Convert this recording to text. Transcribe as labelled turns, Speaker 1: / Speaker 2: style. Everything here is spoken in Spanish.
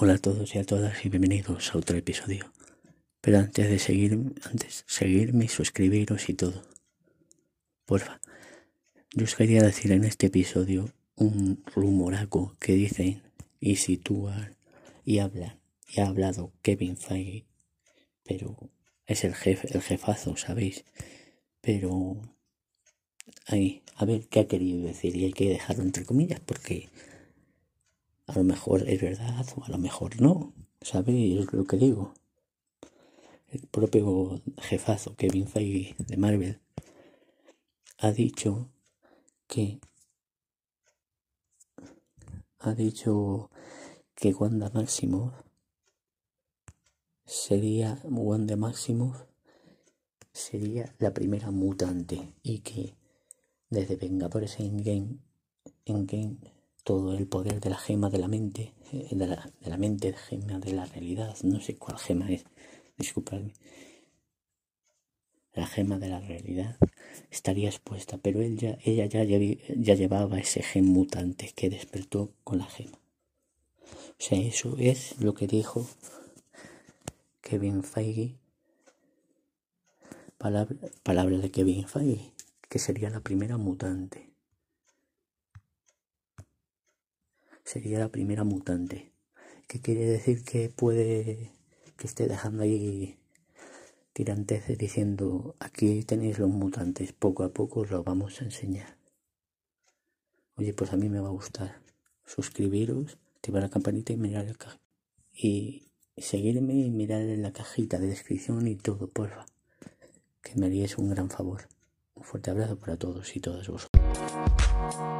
Speaker 1: Hola a todos y a todas y bienvenidos a otro episodio. Pero antes de seguir, antes seguirme, suscribiros y todo. Porfa. Yo os quería decir en este episodio un rumoraco que dicen y sitúan y hablan y ha hablado Kevin Feige, pero es el jefe, el jefazo, ¿sabéis? Pero ahí, a ver qué ha querido decir y hay que dejarlo entre comillas porque a lo mejor es verdad o a lo mejor no, ¿sabéis lo que digo? El propio jefazo Kevin Feige de Marvel ha dicho que ha dicho que Wanda Maximoff sería Wanda Maximoff sería la primera mutante y que desde Vengadores en Game en Game todo el poder de la gema de la mente, eh, de la, de la mente, gema de la realidad, no sé cuál gema es, disculpadme. La gema de la realidad estaría expuesta, pero él ya, ella ya, ya llevaba ese gen mutante que despertó con la gema. O sea, eso es lo que dijo Kevin Feige. Palabra, palabra de Kevin Feige, que sería la primera mutante. Sería la primera mutante. ¿Qué quiere decir que puede que esté dejando ahí tirantes diciendo aquí tenéis los mutantes, poco a poco os lo vamos a enseñar. Oye, pues a mí me va a gustar. Suscribiros, activar la campanita y mirar el y seguirme y mirar en la cajita de descripción y todo, porfa. Que me haríais un gran favor. Un fuerte abrazo para todos y todas vosotros.